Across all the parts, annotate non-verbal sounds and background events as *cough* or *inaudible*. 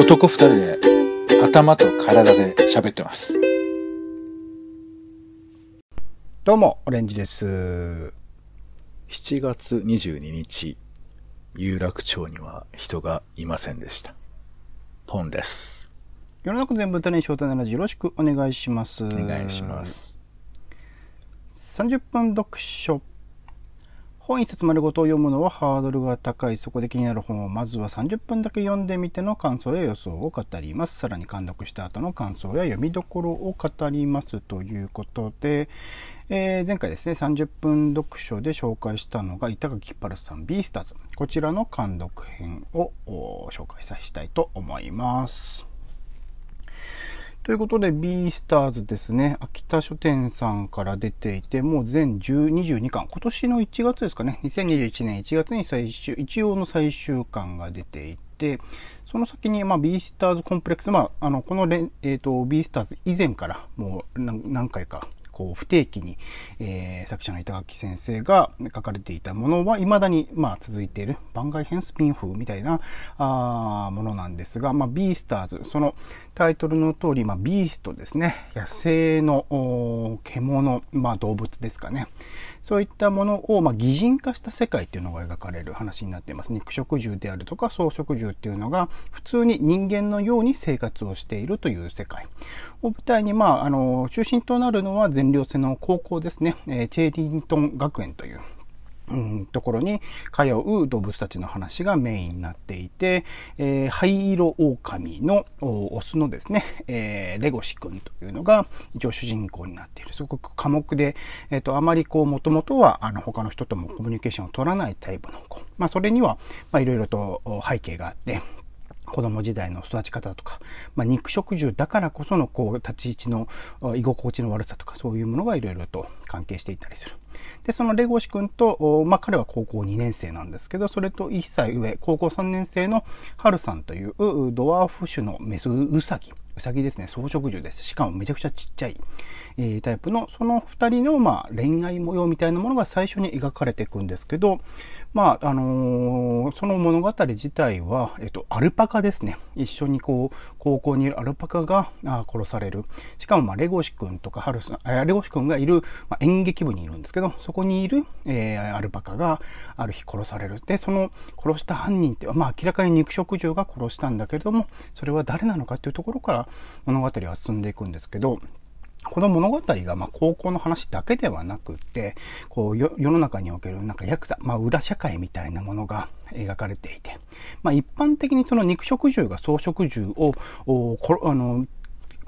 男二人で頭と体で喋ってます。どうも、オレンジです。7月22日、有楽町には人がいませんでした。ポンです。世の中全部種に翔太ならよろしくお願いします。おお願いしま。す。30分読書。本一冊丸ごとを読むのはハードルが高い。そこで気になる本をまずは30分だけ読んでみての感想や予想を語ります。さらに監読した後の感想や読みどころを語りますということで、えー前回ですね、30分読書で紹介したのが板垣パルスさん、ビースターズ。こちらの監読編を紹介させたいと思います。ということで、ビースターズですね、秋田書店さんから出ていて、もう全122巻、今年の1月ですかね、2021年1月に最終、一応の最終巻が出ていて、その先に、まあ、ビースターズコンプレックス、まあ、あの、このレ、えっ、と、ビースターズ以前から、もう何回か、こう不定期に、えー作者の板垣先生が書かれていたものは未だに、まあ、続いている番外編スピン風みたいなあものなんですが、まあ、ビースターズ。そのタイトルの通り、まあ、ビーストですね。野生の獣、まあ、動物ですかね。そういったものを、まあ、擬人化した世界っていうのが描かれる話になっています。肉食獣であるとか草食獣っていうのが普通に人間のように生活をしているという世界。を舞台に、まあ、あの中心となるのは全寮制の高校ですね、えーチェーリントン学園といううん、ところに通う動物たちの話がメインになっていて、えー灰色狼のオスのですね、えーレゴシ君というのが一応主人公になっている。すごく寡黙で、えっ、と、あまりこう、もともとは、あの、他の人ともコミュニケーションを取らないタイプの子。まあ、それには、まあ、いろいろと背景があって、子供時代の育ち方とか、まあ、肉食獣だからこそのこう立ち位置の居心地の悪さとかそういうものがいろいろと関係していたりする。で、そのレゴシ君と、まあ、彼は高校2年生なんですけど、それと1歳上、高校3年生のハルさんといううドワーフ種のメスウサギ。ウサギですね、草食獣です。しかもめちゃくちゃちっちゃい、えータイプの、その2人の、まあ、恋愛模様みたいなものが最初に描かれていくんですけど、まあ、あのーその物語自体は、えっと、アルパカですね。一緒にこう、高校にいるアルパカが殺される。しかも、まあ、レゴシ君とかハルさん、レゴシ君がいる、まあ、演劇部にいるんですけど、そこにいる、えーアルパカがある日殺される。で、その殺した犯人って、まあ、明らかに肉食獣が殺したんだけれども、それは誰なのかっていうところから物語は進んでいくんですけど、この物語がまあ高校の話だけではなくって、こうよ世の中におけるなんかヤクザ、まあ裏社会みたいなものが描かれていて、まあ一般的にその肉食獣が草食獣を、おあの、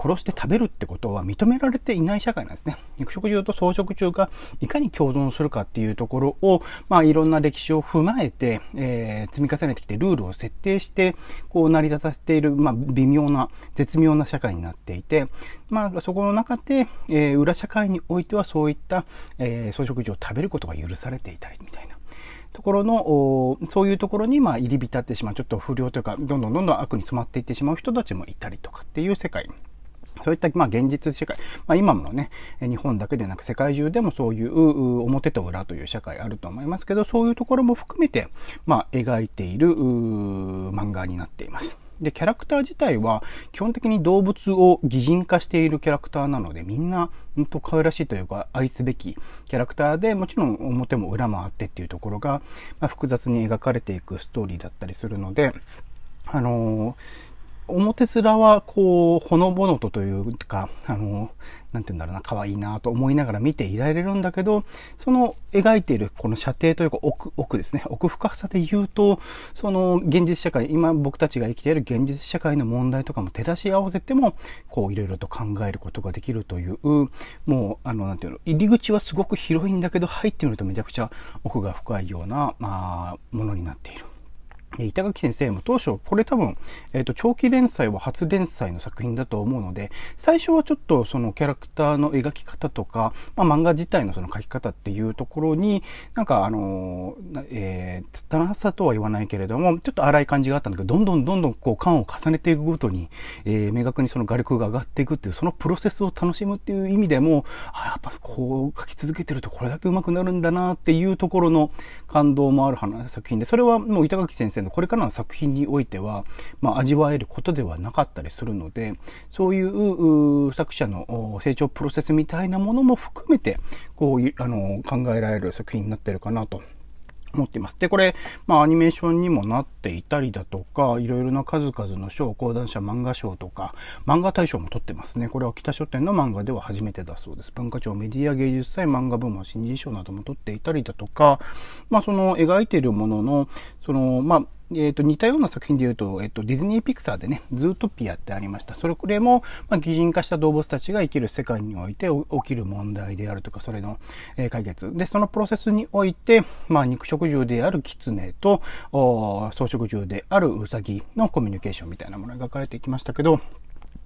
殺して食べるってことは認められていない社会なんですね。肉食獣と草食獣がいかに共存するかっていうところを、まあいろんな歴史を踏まえて、えー積み重ねてきてルールを設定して、こう成り立たせている、まあ微妙な、絶妙な社会になっていて、まあそこの中で、えー裏社会においてはそういった、えー草食獣を食べることが許されていたりみたいな。ところの、そういうところに、ま、入り浸ってしまう、ちょっと不良というか、どんどんどんどん悪に染まっていってしまう人たちもいたりとかっていう世界。そういった、まあ、現実世界。まあ、今のね、日本だけでなく世界中でもそういう表と裏という社会あると思いますけど、そういうところも含めて、まあ、描いている漫画になっています。で、キャラクター自体は基本的に動物を擬人化しているキャラクターなので、みんな本当可愛らしいというか愛すべきキャラクターで、もちろん表も裏もあってっていうところが、まあ、複雑に描かれていくストーリーだったりするので、あのー表面はこう、ほのぼのとというか、あの、なんて言うんだろうな、可愛いなと思いながら見ていられるんだけど、その描いているこの射程というか奥、奥ですね、奥深さで言うと、その現実社会、今僕たちが生きている現実社会の問題とかも照らし合わせても、こういろいろと考えることができるという、もう、あの、なんていうの、入り口はすごく広いんだけど、入ってみるとめちゃくちゃ奥が深いような、まあ、ものになっている。板垣先生も当初、これ多分、えっ、と、長期連載は初連載の作品だと思うので、最初はちょっとそのキャラクターの描き方とか、まあ漫画自体のその書き方っていうところに、なんかあのーえー、つったなさとは言わないけれども、ちょっと荒い感じがあったんだけど、どんどんどんどんこう感を重ねていくごとに、えー、明確にその画力が上がっていくっていう、そのプロセスを楽しむっていう意味でも、あ、やっぱこう書き続けてるとこれだけ上手くなるんだなっていうところの感動もある話作品で、それはもう板垣先生これからの作品においては、まあ、味わえることではなかったりするので、そういう作者の成長プロセスみたいなものも含めて、こういう、あの、考えられる作品になってるかなと持っています。で、これ、まあ、アニメーションにもなっていたりだとか、いろいろな数々の賞、講談社漫画賞とか、漫画大賞も取ってますね。これは北書店の漫画では初めてだそうです。文化庁メディア芸術祭漫画部門新人賞なども取っていたりだとか、まあ、その描いているものの、その、まあ、えー、と似たような作品で言うと、えー、とディズニー・ピクサーでね、ズートピアってありました。それこれも、まあ、擬人化した動物たちが生きる世界において起きる問題であるとか、それの、えー、解決。で、そのプロセスにおいて、まあ、肉食獣であるキツネと草食獣であるウサギのコミュニケーションみたいなものが描かれてきましたけど、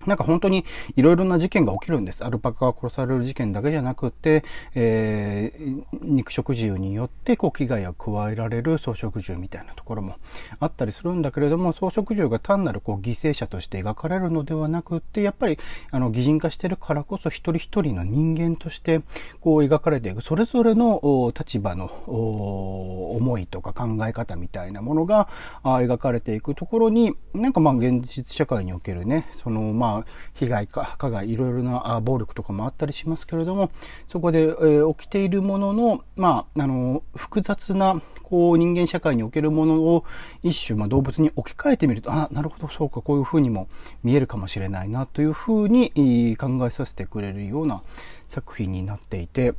なんか本当にいろいろな事件が起きるんです。アルパカが殺される事件だけじゃなくて、えー、肉食獣によってこう危害を加えられる草食獣みたいなところもあったりするんだけれども、草食獣が単なるこう犠牲者として描かれるのではなくて、やっぱりあの擬人化してるからこそ一人一人の人間としてこう描かれていく、それぞれの立場の思いとか考え方みたいなものが描かれていくところに、なんかまあ現実社会におけるね、そのまあ被害か、加害、いろいろな暴力とかもあったりしますけれども、そこで、えー、起きているものの、まあ、あの、複雑な、こう、人間社会におけるものを一種、まあ、動物に置き換えてみると、あ、なるほど、そうか、こういうふうにも見えるかもしれないな、というふうに考えさせてくれるような作品になっていて、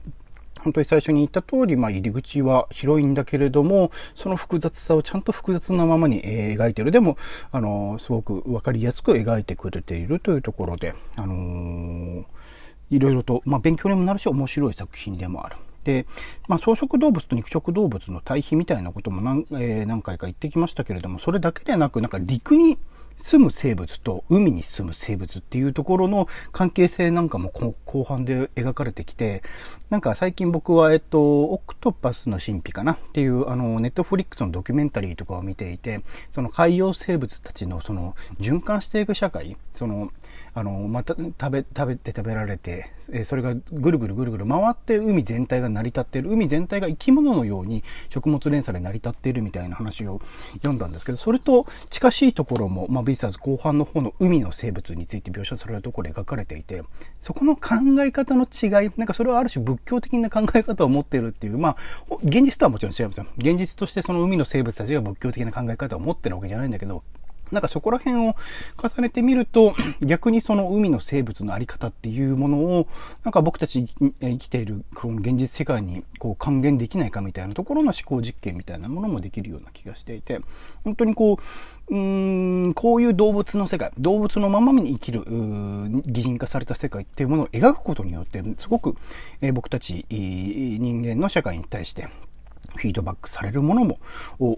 本当に最初に言った通り、まあ、入り口は広いんだけれども、その複雑さをちゃんと複雑なままに描いてる。でも、あの、すごくわかりやすく描いてくれているというところで、あのー、いろいろと、まあ、勉強にもなるし、面白い作品でもある。で、まあ、草食動物と肉食動物の対比みたいなことも何,、えー、何回か言ってきましたけれども、それだけでなく、なんか陸に住む生物と海に住む生物っていうところの関係性なんかも後半で描かれてきて、なんか最近僕は、えっと、オクトパスの神秘かな？っていう、あの、ネットフリックスのドキュメンタリーとかを見ていて、その海洋生物たちのその循環していく社会、その、あの、また食べ、食べて食べられて、えそれがぐるぐるぐるぐる回って海全体が成り立っている、海全体が生き物のように食物連鎖で成り立っているみたいな話を読んだんですけど、それと近しいところも、まあ、ビースターズ後半の方の海の生物について描写されるところで描かれていて、そこの考え方の違い、なんかそれはある種仏教的な考え方を持っているっていう、まあ、現実とはもちろん違いますよ。現実としてその海の生物たちが仏教的な考え方を持ってるわけじゃないんだけど、なんかそこら辺を重ねてみると、*clears throat* 逆にその海の生物のあり方っていうものを、なんか僕たち生きているこの現実世界にこう還元できないかみたいなところの思考実験みたいなものもできるような気がしていて、本当にこう、うーん、こういう動物の世界、動物のままに生きる、擬人化された世界っていうものを描くことによって、すごく、え、僕たち人間の社会に対してフィードバックされるものも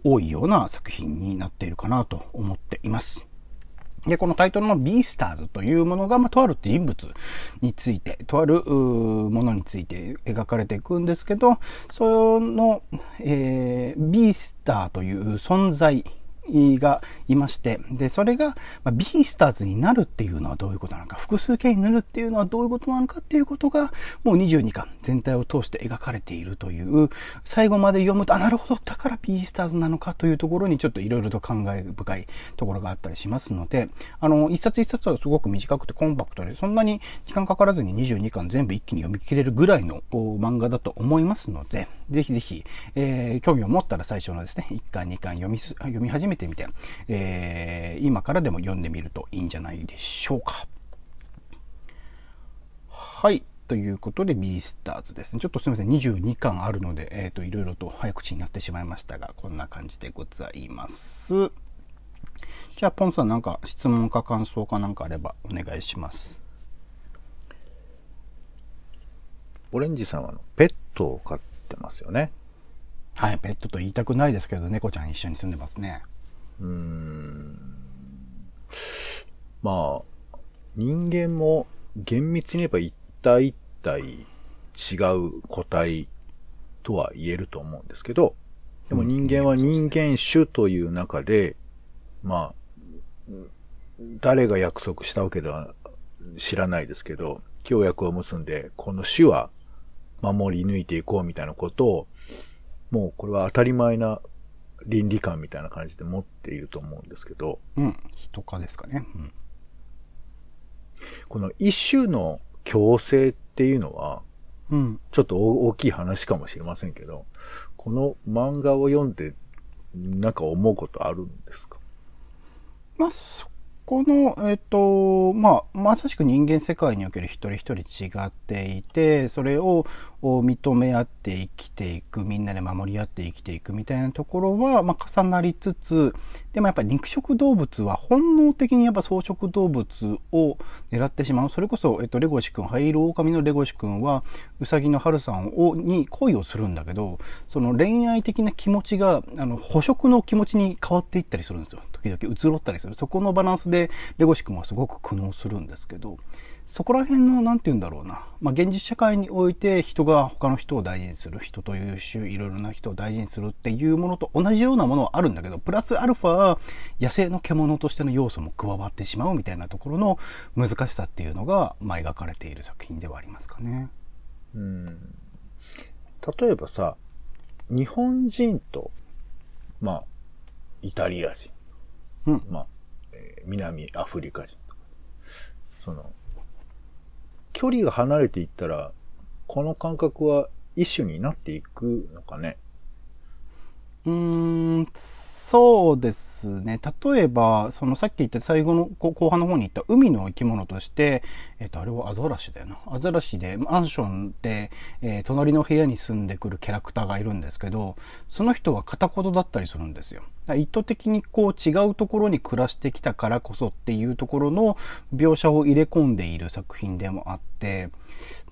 多いような作品になっているかなと思っています。で、このタイトルのビースターズというものが、まあ、とある人物について、とあるものについて描かれていくんですけど、その、えー、ビースターという存在がいまして、で、それが、まあ、ビースターズになるっていうのはどういうことなのか、複数形になるっていうのはどういうことなのかっていうことが、もう22巻全体を通して描かれているという、最後まで読むと、あ、なるほど、だからビースターズなのかというところにちょっといろいろと感慨深いところがあったりしますので、あの、一冊一冊はすごく短くてコンパクトで、そんなに時間かからずに22巻全部一気に読み切れるぐらいの漫画だと思いますので、ぜひぜひ、えー、興味を持ったら最初のですね、1巻2巻読み、読み始めてみて、えー、今からでも読んでみるといいんじゃないでしょうか。はい。ということで、ビースターズですね。ちょっとすみません。22巻あるので、えっ、ー、と、いろいろと早口になってしまいましたが、こんな感じでございます。じゃあ、ポンさんなんか質問か感想かなんかあればお願いします。オレンジさんはペットを飼ってますよね。はい、ペットと言いたくないですけど、猫ちゃん一緒に住んでますね。うーん。まあ、人間も厳密に言えば一体一体違う個体とは言えると思うんですけど、でも人間は人間種という中で、まあ、誰が約束したわけでは知らないですけど、協約を結んで、この種は守り抜いていこうみたいなことを、もうこれは当たり前な倫理観みたいな感じで持っていると思うんですけど、うん。人化ですかね。うん。この一種の強制っていうのは、うん。ちょっと大きい話かもしれませんけど、この漫画を読んで、なんか思うことあるんですか？まあ、そこの、えっ、と、まあ、まさしく人間世界における一人一人違っていて、それをを認め合って生きていく、みんなで守り合って生きていくみたいなところは、まあ、重なりつつ、でもやっぱり肉食動物は本能的にやっぱ草食動物を狙ってしまう。それこそ、えっと、レゴシ君、灰色狼のレゴシ君は、ウサギのハルさんを、に恋をするんだけど、その恋愛的な気持ちが、あの、捕食の気持ちに変わっていったりするんですよ。時々移ろったりする。そこのバランスで、レゴシ君はすごく苦悩するんですけど、そこら辺の、なんて言うんだろうな。まあ、現実社会において人が他の人を大事にする、人という種、いろいろな人を大事にするっていうものと同じようなものはあるんだけど、プラスアルファ、野生の獣としての要素も加わってしまうみたいなところの難しさっていうのが、まあ、描かれている作品ではありますかね。うん。例えばさ、日本人と、まあ、イタリア人、うん。まあ、えー南アフリカ人とか、その、距離が離れていったら、この感覚は一種になっていくのかね。うーん、そうですね。例えば、そのさっき言った最後のこ後半の方に言った海の生き物として、えっ、と、あれはアザラシだよな。アザラシでマンションで、えー隣の部屋に住んでくるキャラクターがいるんですけど、その人は片言だったりするんですよ。意図的にこう違うところに暮らしてきたからこそっていうところの描写を入れ込んでいる作品でもあって、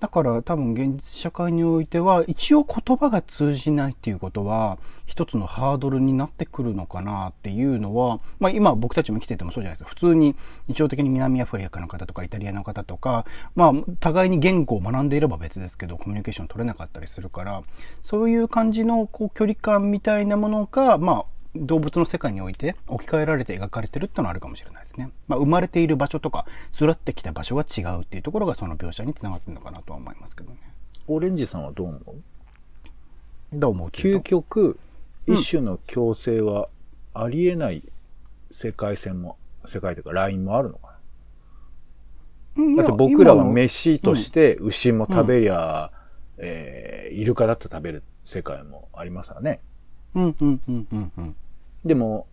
だから多分現実社会においては一応言葉が通じないっていうことは一つのハードルになってくるのかなっていうのは、まあ今僕たちも生きててもそうじゃないですか。普通に日常的に南アフリカの方とかイタリアの方とか、まあ互いに言語を学んでいれば別ですけどコミュニケーション取れなかったりするから、そういう感じのこう距離感みたいなものが、まあ動物の世界において置き換えられて描かれてるってのはあるかもしれないですね。まあ、生まれている場所とか育ってきた場所が違うっていうところがその描写につながってるのかなとは思いますけどね。オレンジさんはどう思う？どう思う究極、うん一種の強制はありえない世界線も、世界というかラインもあるのかうんなだって僕らは飯として牛も食べりゃ、えー、イルカだって食べる世界もありますわね。うんうんうんうんうん。でも、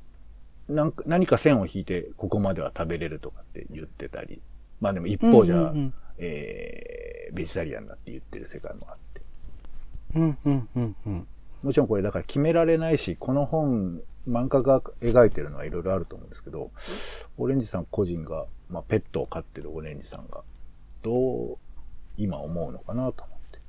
なんか、何か線を引いて、ここまでは食べれるとかって言ってたり。まあでも一方じゃ、うんうんうんえー、ベジタリアンだって言ってる世界もあって。うんうんうんうん。もちろんこれだから決められないし、この本、漫画が描いてるのはいろいろあると思うんですけど、オレンジさん個人が、まあペットを飼ってるオレンジさんが、どう今思うのかなと思って。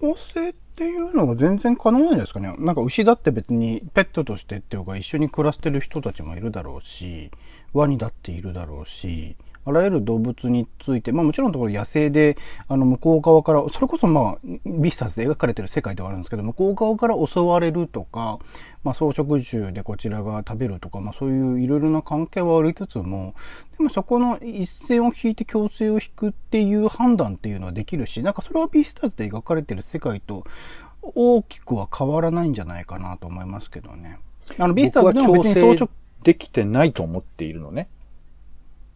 強制っていうのが全然可能なんじゃないですかね。なんか牛だって別にペットとしてっていうか一緒に暮らしてる人たちもいるだろうし、ワニだっているだろうし、あらゆる動物について、まあもちろんのところ野生で、あの向こう側から、それこそまあ、ビスタスで描かれてる世界ではあるんですけど、向こう側から襲われるとか、まあ草食獣でこちらが食べるとか、まあそういういろいろな関係はありつつも、でもそこの一線を引いて強制を引くっていう判断っていうのはできるし、なんかそれはビスターズで描かれてる世界と大きくは変わらないんじゃないかなと思いますけどね。あの、ビスターズでも別に草食、できてないと思っているのね。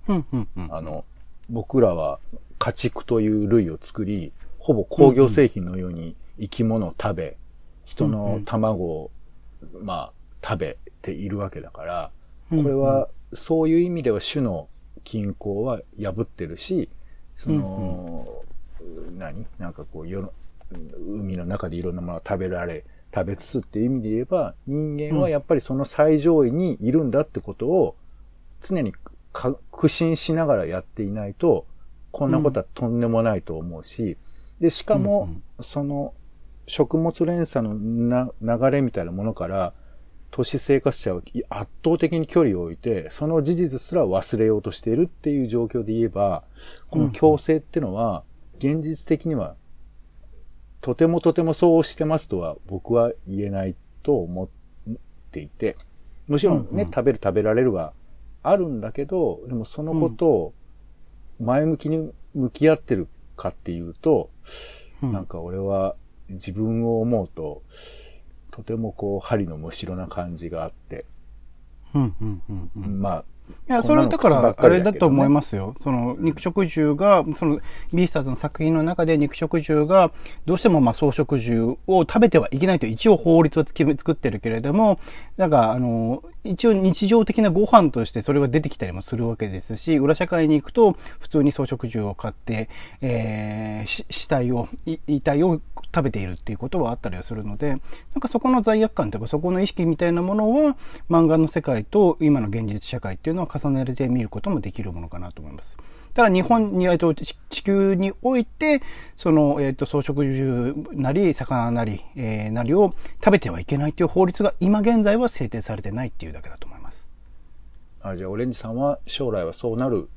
うんうんうん。あの、僕らは家畜という類を作り、ほぼ工業製品のように生き物を食べ、人の卵を、まあ、食べているわけだから、これは、そういう意味では種の均衡は破ってるし、その、何？なんかこう、世の、海の中でいろんなものが食べられ、食べつつっていう意味で言えば、人間はやっぱりその最上位にいるんだってことを、常にか苦心しながらやっていないと、こんなことはとんでもないと思うし、で、しかも、その、食物連鎖のな流れみたいなものから、都市生活者は圧倒的に距離を置いて、その事実すら忘れようとしているっていう状況で言えば、この強制ってのは、現実的には、とてもとてもそうしてますとは僕は言えないと思っていて、もちろんね、うんうん。食べる食べられるはあるんだけど、でもそのことを前向きに向き合ってるかっていうと、うんなんか俺は自分を思うと、とてもこう、針のむしろな感じがあって、うんうんうんうん。まあ、いや、それだから、あれだと思いますよ。その、肉食獣が、その、ビースターズの作品の中で肉食獣が、どうしてもまあ草食獣を食べてはいけないと一応法律をつけ作ってるけれども、なんか、あの、一応日常的なご飯としてそれは出てきたりもするわけですし、裏社会に行くと、普通に装飾獣を買って、えー死体を、遺体を食べているっていうことはあったりはするので、なんかそこの罪悪感というか、そこの意識みたいなものは、漫画の世界と今の現実社会っていうのは重ねてみることもできるものかなと思います。ただ日本に、えっと、地地球において、その、えっと、草食獣なり、魚なり、えーなりを食べてはいけないという法律が今現在は制定されてないっていうだけだと思います。あじゃあ、オレンジさんは将来はそうなる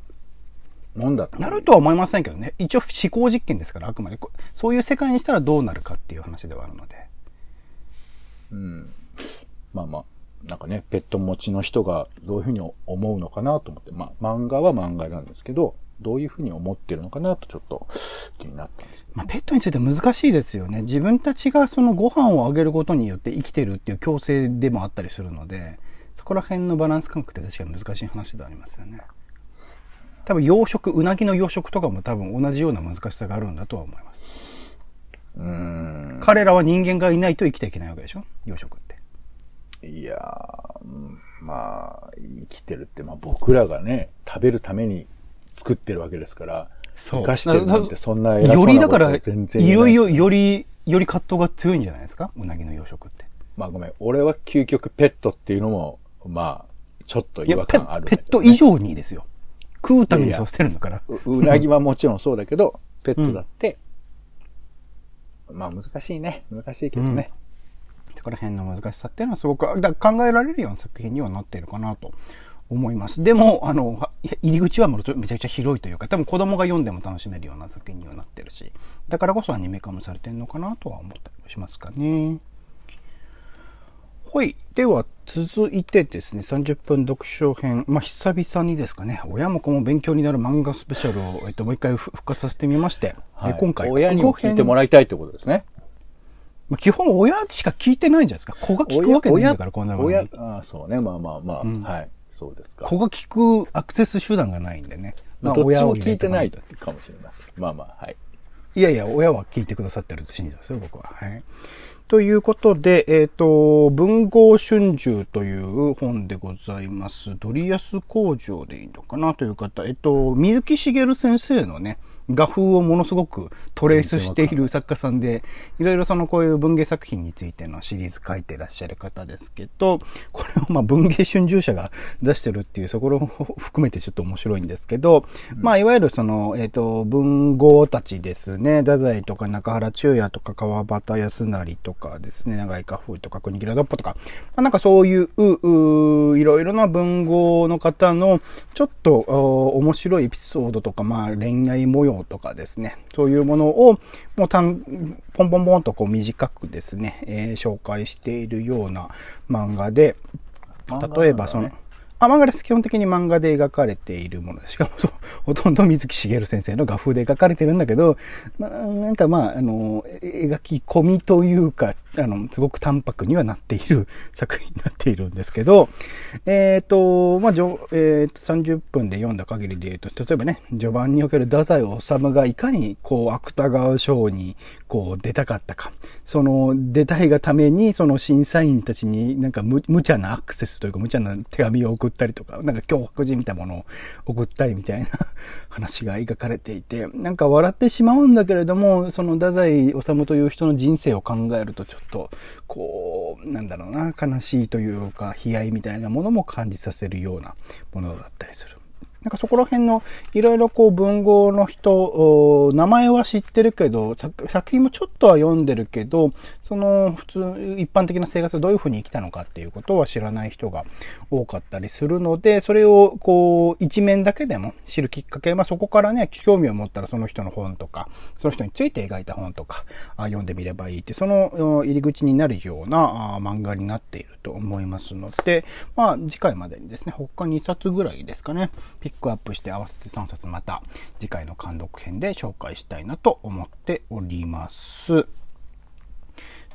もんだと。なるとは思いませんけどね。一応思考実験ですから、あくまで。こそういう世界にしたらどうなるかっていう話ではあるので。うん。まあまあ、なんかね、ペット持ちの人がどういうふうに思うのかなと思って、まあ、漫画は漫画なんですけど、どういうふうに思ってるのかなとちょっと気になったんですよ。まあ、ペットについて難しいですよね。自分たちがそのご飯をあげることによって生きてるっていう強制でもあったりするので、そこら辺のバランス感覚って確かに難しい話ではありますよね。多分養殖、うなぎの養殖とかも多分同じような難しさがあるんだとは思います。うーん。彼らは人間がいないと生きていけないわけでしょ？養殖って。いやー、うんまあ、生きてるって、まあ僕らがね、食べるために作ってるわけですから、そう生かしてるなんてそんな偉そうよなことりだから、全然いよいよより、より葛藤が強いんじゃないですか？うなぎの養殖って。まあごめん、俺は究極ペットっていうのも、まあ、ちょっと違いや、ペ和感あるんだペット以上にですよ。食うためにそうしてるんだから。ううなぎはもちろんそうだけど、ペットだって、まあ難しいね。難しいけどね。そこら辺の難しさっていうのはすごくだ考えられるような作品にはなっているかなと思います。でも、あの、入り口はもうめちゃくちゃ広いというか、多分子供が読んでも楽しめるような作品にはなってるし、だからこそアニメ化もされてるのかなとは思ったりもしますかね。はい。では、続いてですね、30分読書編。まあ、久々にですかね、親も子も勉強になる漫画スペシャルを、えっと、もう一回復活させてみまして、はいえ今回、親にも聞いてもらいたいってことですね。まあ、基本親しか聞いてないんじゃないですか。子が聞くわけないから、こんな番組親、ああ、そうね。まあまあまあ、うんはい。そうですか。子が聞くアクセス手段がないんでね。まあ、どっちも親を入れ聞いてないかもしれません。まあまあ、はい。いやいや、親は聞いてくださってると信じてますよ、僕は。はい。ということで、えっ、と、文豪春秋という本でございます。ドリアス工場でいいのかなという方、えっ、と、水木しげる先生のね、画風をものすごくトレースしている作家さんで、いろいろそのこういう文芸作品についてのシリーズ書いてらっしゃる方ですけど、これをまあ文芸春秋社が出してるっていうところを含めてちょっと面白いんですけど、まあいわゆるその、えっ、と、文豪たちですね、太宰とか中原中也とか川端康成とかですね、長井家風とか国木良ッポとか、まあ、なんかそういう、うういろいろな文豪の方のちょっとお面白いエピソードとか、まあ恋愛模様とかですね、そういうものをもうたんポンポンポンとこう短くですね、えー紹介しているような漫画で、例えばその、あ、漫画です。基本的に漫画で描かれているものです。しかもそう、*laughs* ほとんど水木しげる先生の画風で描かれてるんだけど、まあ、なんかまあ、あの、え描き込みというか、あの、すごく淡白にはなっている作品になっているんですけど、*laughs* えっ、と、まあ、じょえーと30分で読んだ限りで言うと、例えばね、序盤における太宰治がいかに、こう、芥川賞に、こう、出たかったか。その、出たいがために、その審査員たちになんか無無茶なアクセスというか、無茶な手紙を送ったりとか、なんか脅迫状みたいなものを送ったりみたいな *laughs* 話が描かれていて、なんか笑ってしまうんだけれども、その太宰治という人の人生を考えると、ちょっと、こう、なんだろうな、悲しいというか、悲哀みたいなものも感じさせるようなものだったりする。なんかそこら辺のいろいろこう文豪の人、名前は知ってるけど、作作品もちょっとは読んでるけど、その普通、一般的な生活をどういうふうに生きたのかっていうことは知らない人が多かったりするので、それをこう一面だけでも知るきっかけ、まあそこからね、興味を持ったらその人の本とか、その人について描いた本とか、あ読んでみればいいって、その入り口になるような漫画になっていると思いますので、まあ次回までにですね、他2冊ぐらいですかね、ピックアップして合わせて3冊また次回の監読編で紹介したいなと思っております。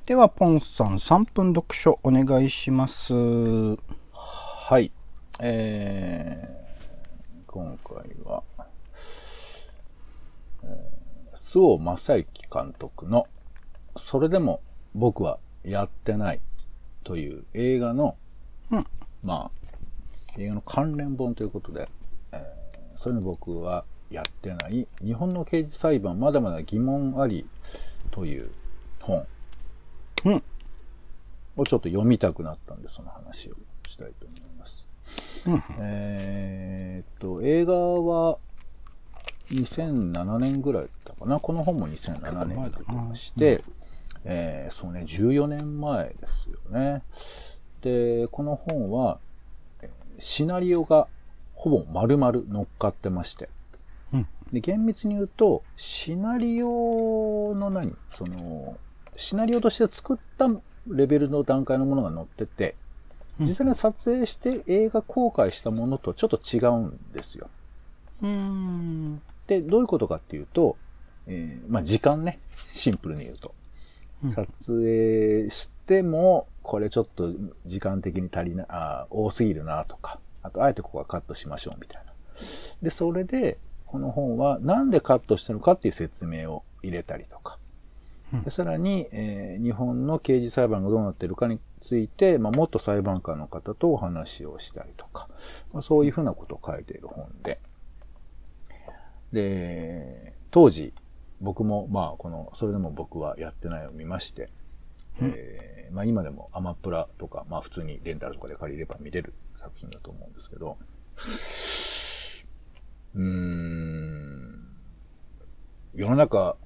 では、ポンさん、3分読書お願いします。はい。えー、今回は、えー、周防正幸監督の、それでも僕はやってないという映画の、うんまあ、映画の関連本ということで、えー、それで僕はやってない日本の刑事裁判まだまだ疑問ありという本うん。をちょっと読みたくなったんで、その話をしたいと思います。うん。えーっと、映画は2007年ぐらいだったかな。この本も2007年に出てまして、えーそうね、14年前ですよね。で、この本は、えーシナリオがほぼ丸々乗っかってまして、うん。で厳密に言うと、シナリオの何？その、シナリオとして作ったレベルの段階のものが載ってて、実際に撮影して映画公開したものとちょっと違うんですよ。うーん。で、どういうことかっていうと、えーまあ時間ね、シンプルに言うと。うん。撮影しても、これちょっと時間的に足りな、あー多すぎるなとか、あとあえてここはカットしましょうみたいな。で、それで、この本はなんでカットしたのかっていう説明を入れたりとか。でさらに、えー日本の刑事裁判がどうなっているかについて、まあ、元裁判官の方とお話をしたりとか、まあ、そういうふうなことを書いている本で。で、当時、僕も、まあ、この、それでも僕はやってないを見まして、えーまあ今でもアマプラとか、まあ普通にレンタルとかで借りれば見れる作品だと思うんですけど、うーん、世の中、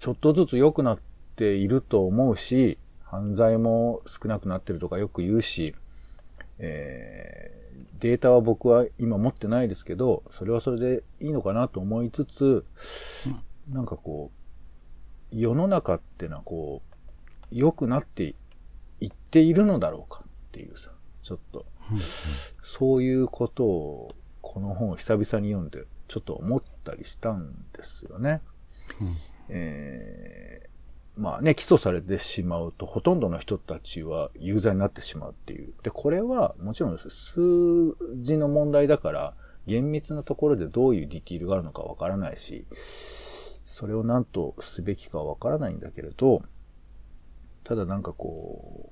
ちょっとずつ良くなっていると思うし、犯罪も少なくなってるとかよく言うし、えーデータは僕は今持ってないですけど、それはそれでいいのかなと思いつつ、なんかこう、世の中ってのはこう、良くなっていっているのだろうかっていうさ、ちょっと、そういうことを、この本を久々に読んで、ちょっと思ったりしたんですよね。えーまあね、起訴されてしまうと、ほとんどの人たちは有罪になってしまうっていう。で、これは、もちろんです。数字の問題だから、厳密なところでどういうディティールがあるのかわからないし、それを何とすべきかわからないんだけれど、ただなんかこう、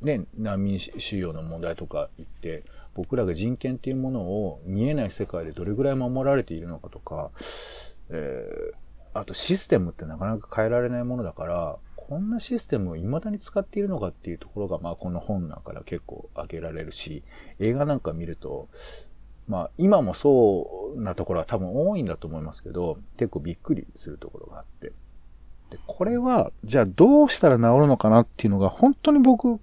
ね、難民収容の問題とか言って、僕らが人権っていうものを見えない世界でどれぐらい守られているのかとか、えーあとシステムってなかなか変えられないものだから、こんなシステムを未だに使っているのかっていうところが、まあこの本なんかで結構挙げられるし、映画なんか見ると、まあ今もそうなところは多分多いんだと思いますけど、結構びっくりするところがあって。で、これは、じゃあどうしたら治るのかなっていうのが本当に僕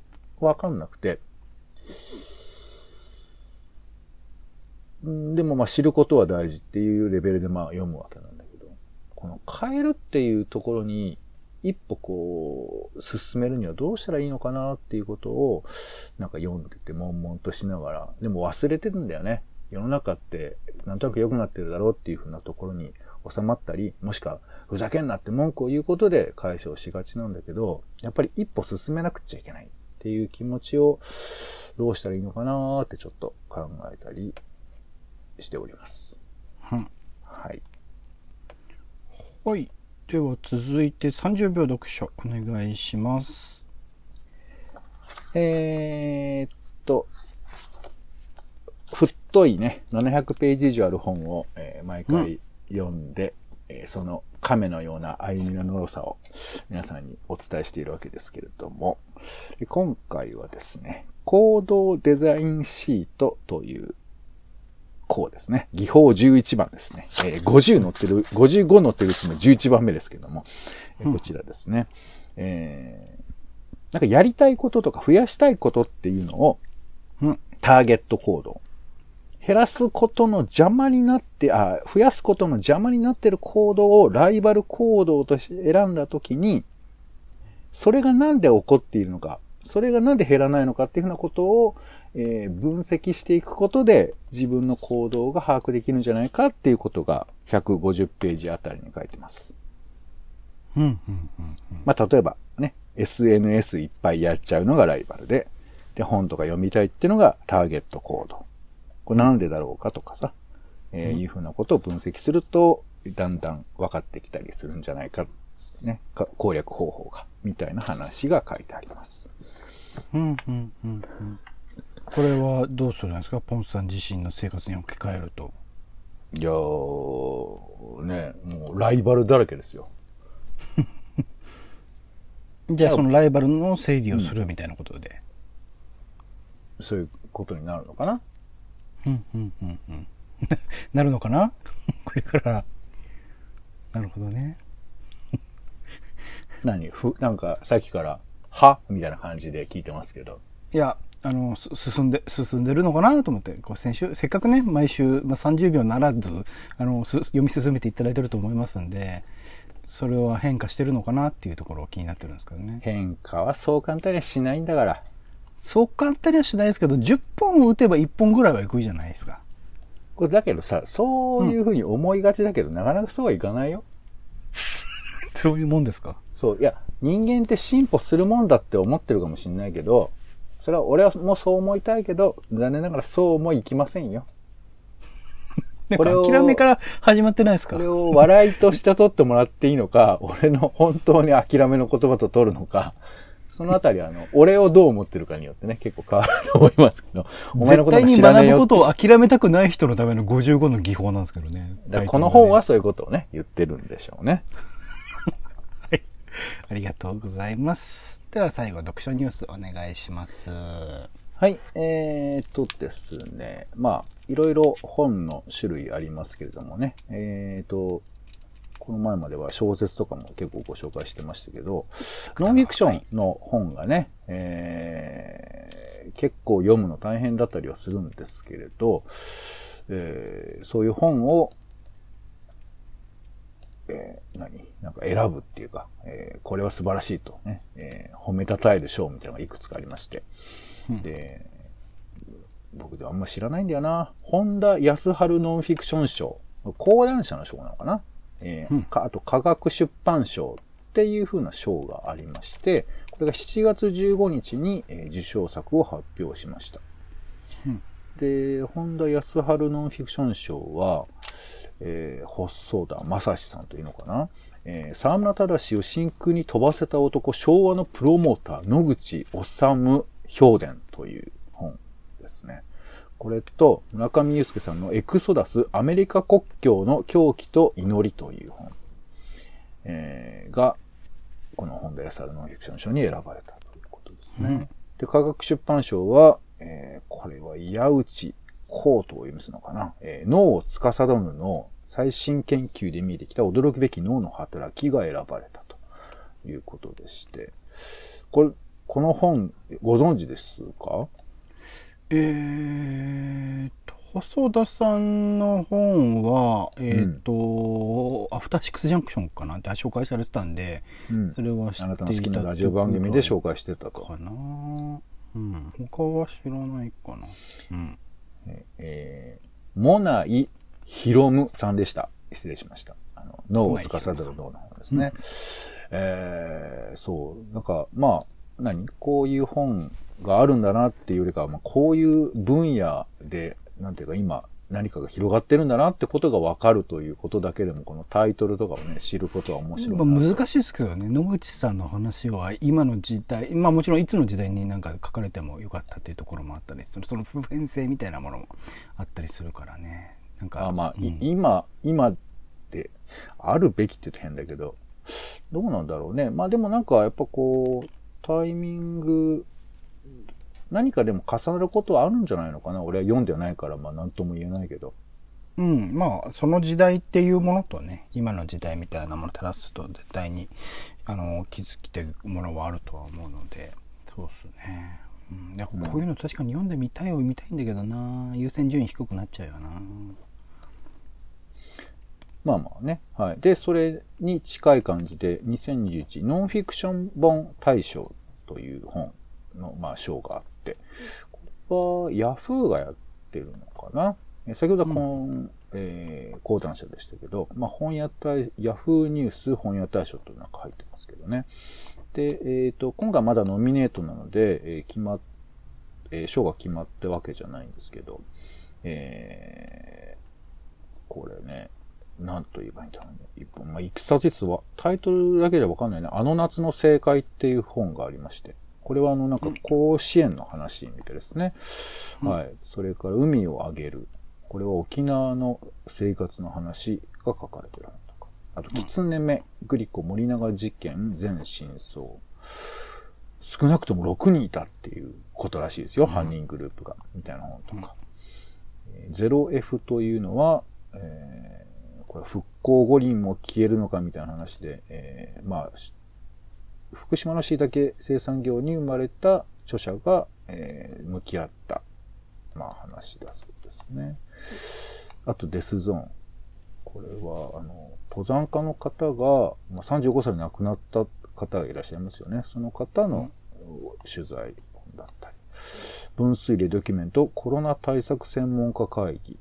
わかんなくて、でもまあ知ることは大事っていうレベルでまあ読むわけなんだけど、この変えるっていうところに一歩こう進めるにはどうしたらいいのかなっていうことをなんか読んでて悶々としながら、でも忘れてるんだよね。世の中ってなんとなく良くなってるだろうっていうふうなところに収まったり、もしくはふざけんなって文句を言うことで解消しがちなんだけど、やっぱり一歩進めなくちゃいけない。っていう気持ちをどうしたらいいのかなーってちょっと考えたりしております。うんはい。はい。では続いて30秒読書お願いします。えーっと、太いね、700ページ以上ある本を、えー毎回読んで、えーその亀のような歩みののろさを皆さんにお伝えしているわけですけれども、で今回はですね、行動デザインシートという項ですね。技法11番ですね。えー50載ってる、55載ってるうちの11番目ですけども、えーこちらですね。えーなんかやりたいこととか増やしたいことっていうのを、うん。ターゲット行動。減らすことの邪魔になって、あ、増やすことの邪魔になっている行動をライバル行動として選んだときに、それがなんで起こっているのか、それがなんで減らないのかっていうふうなことを、えー分析していくことで自分の行動が把握できるんじゃないかっていうことが150ページあたりに書いてます。うん、うん、うん。まあ、例えばね、SNS いっぱいやっちゃうのがライバルで、で、本とか読みたいっていうのがターゲット行動。これなんでだろうかとかさ、えーいうふうなことを分析すると、だんだん分かってきたりするんじゃないか、ね、か攻略方法が、みたいな話が書いてあります。うんうんうんうん。これはどうするんですか？ポンさん自身の生活に置き換えると。いやー、ね、もうライバルだらけですよ。*laughs* じゃあそのライバルの整理をするみたいなことで、そういうことになるのかな？うんうんうんうん。*laughs* なるのかな？*laughs* これから。なるほどね。*laughs* 何？ふ、なんかさっきから、は？みたいな感じで聞いてますけど。いやあのす進んで進んでるのかなと思って。こう先週せっかくね毎週、まあ、30秒ならずあのす読み進めていただいてると思いますんでそれは変化してるのかなっていうところが気になってるんですけどね。変化はそう簡単にはしないんだから。そう簡単にはしないですけど10本打てば1本ぐらいはいくじゃないですかこれだけどさ、そういうふうに思いがちだけど、なかなかそうはいかないよ。*laughs* そういうもんですか？そう、いや、人間って進歩するもんだって思ってるかもしれないけど、それは俺はもうそう思いたいけど、残念ながらそうもいきませんよ。*laughs* これ諦めから始まってないですか？これを笑いとして取ってもらっていいのか、俺の本当に諦めの言葉と取るのか、そのあたりは、あの、俺をどう思ってるかによってね、結構変わると思いますけど、*laughs* お前のことが絶対に知らないよって学ぶことを諦めたくない人のための55の技法なんですけどね。だからこの本はそういうことをね、言ってるんでしょうね。*laughs* ありがとうございます。では最後、読書ニュースお願いします。はい、えー、とですね、まあ、いろいろ本の種類ありますけれどもね、えーと、この前までは小説とかも結構ご紹介してましたけど、ノンフィクションの本がね、えー結構読むの大変だったりはするんですけれど、えーそういう本を、えー何？なんか選ぶっていうか、えーこれは素晴らしいとね、えー褒めたたえる賞みたいなのがいくつかありまして、で、僕ではあんま知らないんだよな。本田康春ノンフィクション賞。講談社の賞なのかな、えーうんかあと科学出版賞っていう風な賞がありまして、これが7月15日に、えー受賞作を発表しました。うんで、本田康春ノンフィクション賞は、えー、細田正史さんというのかな、えー、沢村忠を真空に飛ばせた男、昭和のプロモーター、野口治評伝という。これと、村上祐介さんのエクソダス、アメリカ国境の狂気と祈りという本、えーが、この本田康春ノンフィクション賞に選ばれたということですね。うん。で、科学出版賞は、えーこれは矢内コートを読みするのかな、えー脳を司るの最新研究で見えてきた驚くべき脳の働きが選ばれたということでして、これ、この本、ご存知ですか？えーと、細田さんの本は、えーと、アフターシックスジャンクションかなって紹介されてたんで、うんそれは知っていたあなたの好きなラジオ番組で紹介してたと。かなうん。他は知らないかな。うん。えー、モナイ・ヒロムさんでした。失礼しました。あの、脳を司る脳の方ですね。えー、そう。なんか、まあ、何？こういう本があるんだなっていうよりかは、まあ、こういう分野で、なんていうか今、何かが広がってるんだなってことがわかるということだけでも、このタイトルとかをね、知ることは面白い難しいですけどね野口さんの話は今の時代まあもちろんいつの時代になんか書かれてもよかったっていうところもあったりする。その普遍性みたいなものもあったりするからね。なんかあまあ、いうん。今、今って、あるべきって言うと変だけど、どうなんだろうね。まあでもなんかやっぱこう、タイミング、何かでも重なることはあるんじゃないのかな。俺は読んではないから、まあ何とも言えないけど。うん、まあその時代っていうものとね今の時代みたいなものを照らすと絶対にあの気づきてるものはあるとは思うのでそうっすね、うん、いやこういうの確かに読んでみたいは見たいんだけどな優先順位低くなっちゃうよなまあまあね。はい。で、それに近い感じで、2021ノンフィクション本大賞という本の、まあ、賞があって、これはヤフーがやってるのかな？え先ほどはこの、えー講談社でしたけど、まあ、本屋大、ヤフーニュース本屋大賞となんか入ってますけどね。で、えっ、と、今回まだノミネートなので、えー決まっ、えー賞が決まったわけじゃないんですけど、えーこれね、なんと言えばいいんだろうね。一本、まあ、いくさ実は、タイトルだけでわかんないな。あの夏の正解っていう本がありまして。これはあの、なんか甲子園の話みたいですね。はい。それから海をあげる。これは沖縄の生活の話が書かれてる本とか。あと、狐目、グリコ森永事件全真相。少なくとも6人いたっていうことらしいですよ。犯人グループが。みたいな本とか。えー 0F というのは、えーこれ復興五輪も消えるのかみたいな話で、えーまあ、し福島の椎茸生産業に生まれた著者が、えー向き合った、まあ話だそうですね。あとデスゾーン。これは、あの、登山家の方が、まあ、35歳で亡くなった方がいらっしゃいますよね。その方の取材だったり。分水嶺ドキュメントコロナ対策専門家会議。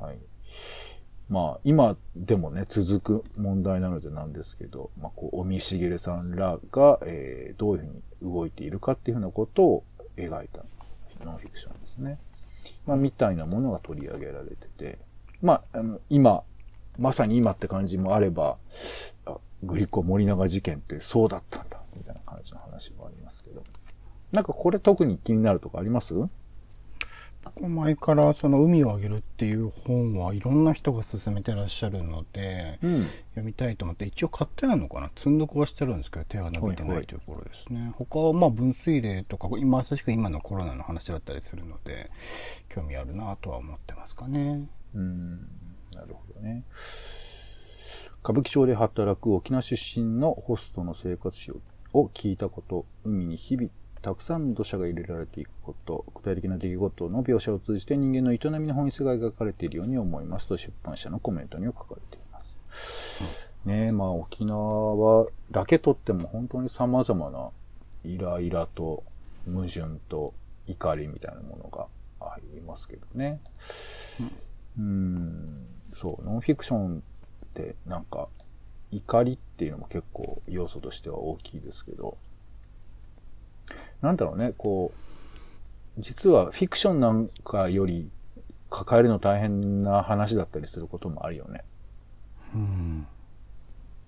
はい。まあ、今でもね、続く問題なのでなんですけど、まあ、こう、尾身茂さんらが、えーどういうふうに動いているかっていうふうなことを描いたノンフィクションですね。まあ、みたいなものが取り上げられてて、まあ、あの、今、まさに今って感じもあれば、グリコ森永事件ってそうだったんだ、みたいな感じの話もありますけど。なんかこれ特に気になるとかあります？前からその海をあげるっていう本はいろんな人が勧めてらっしゃるので、うん。読みたいと思って一応買ってあるのかな？積んどくはしてるんですけど手が伸びてはいはいないというところですね、他はまあ分水嶺とか今まさしく今のコロナの話だったりするので興味あるなとは思ってますかねうん、なるほどね。歌舞伎町で働く沖縄出身のホストの生活史をを聞いたこと、海に日々たくさんの土砂が入れられていくこと、具体的な出来事の描写を通じて人間の営みの本質が描かれているように思いますと出版社のコメントには書かれています。ねえ、まあ沖縄だけとっても本当に様々なイライラと矛盾と怒りみたいなものがありますけどね。うん、そう、ノンフィクションってなんか怒りっていうのも結構要素としては大きいですけど、なんだろうね、こう、実はフィクションなんかより抱えるの大変な話だったりすることもあるよね。うん。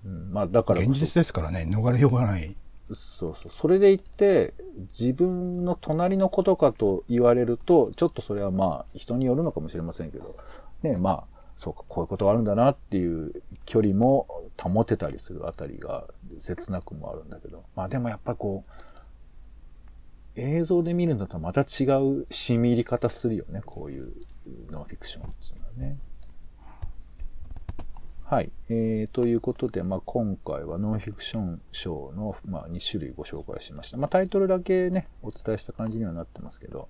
うん、まあだから現実ですからね逃れようがない。そうそう。それで言って、自分の隣のことかと言われると、ちょっとそれはまあ、人によるのかもしれませんけど、ね、まあ、そうか、こういうことがあるんだなっていう距離も保てたりするあたりが切なくもあるんだけど、まあでもやっぱこう、映像で見るのとまた違う染み入り方するよね、こういうノンフィクションっていうのはね。はい。えー、ということで、まあ、今回はノンフィクション賞の、まあ、2種類ご紹介しました。まあ、タイトルだけね、お伝えした感じにはなってますけど、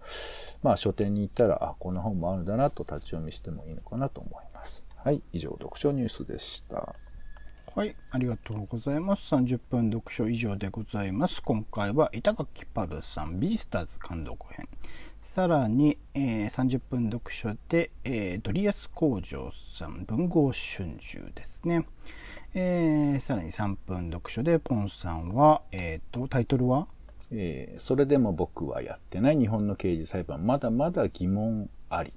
まあ、書店に行ったら、あ、こんな本もあるんだなと立ち読みしてもいいのかなと思います。はい。以上、読書ニュースでした。はい、ありがとうございます。30分読書以上でございます。今回は板垣パルさん、ビジスターズ監督編。さらに、えー30分読書で、えードリアス工場さん、文豪春秋ですね。えーさらに3分読書で、ポンさんは、えーと、タイトルは？えーそれでも僕はやってない日本の刑事裁判、まだまだ疑問あり。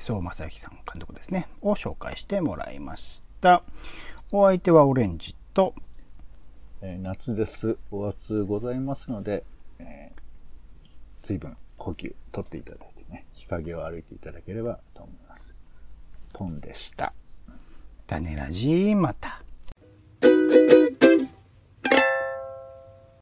総正幸さん監督ですね。を紹介してもらいました。お相手はオレンジと、えー夏です。お暑ございますので、えー水分補給取っていただいてね、日陰を歩いていただければと思います。ポンでした。種ラジまた。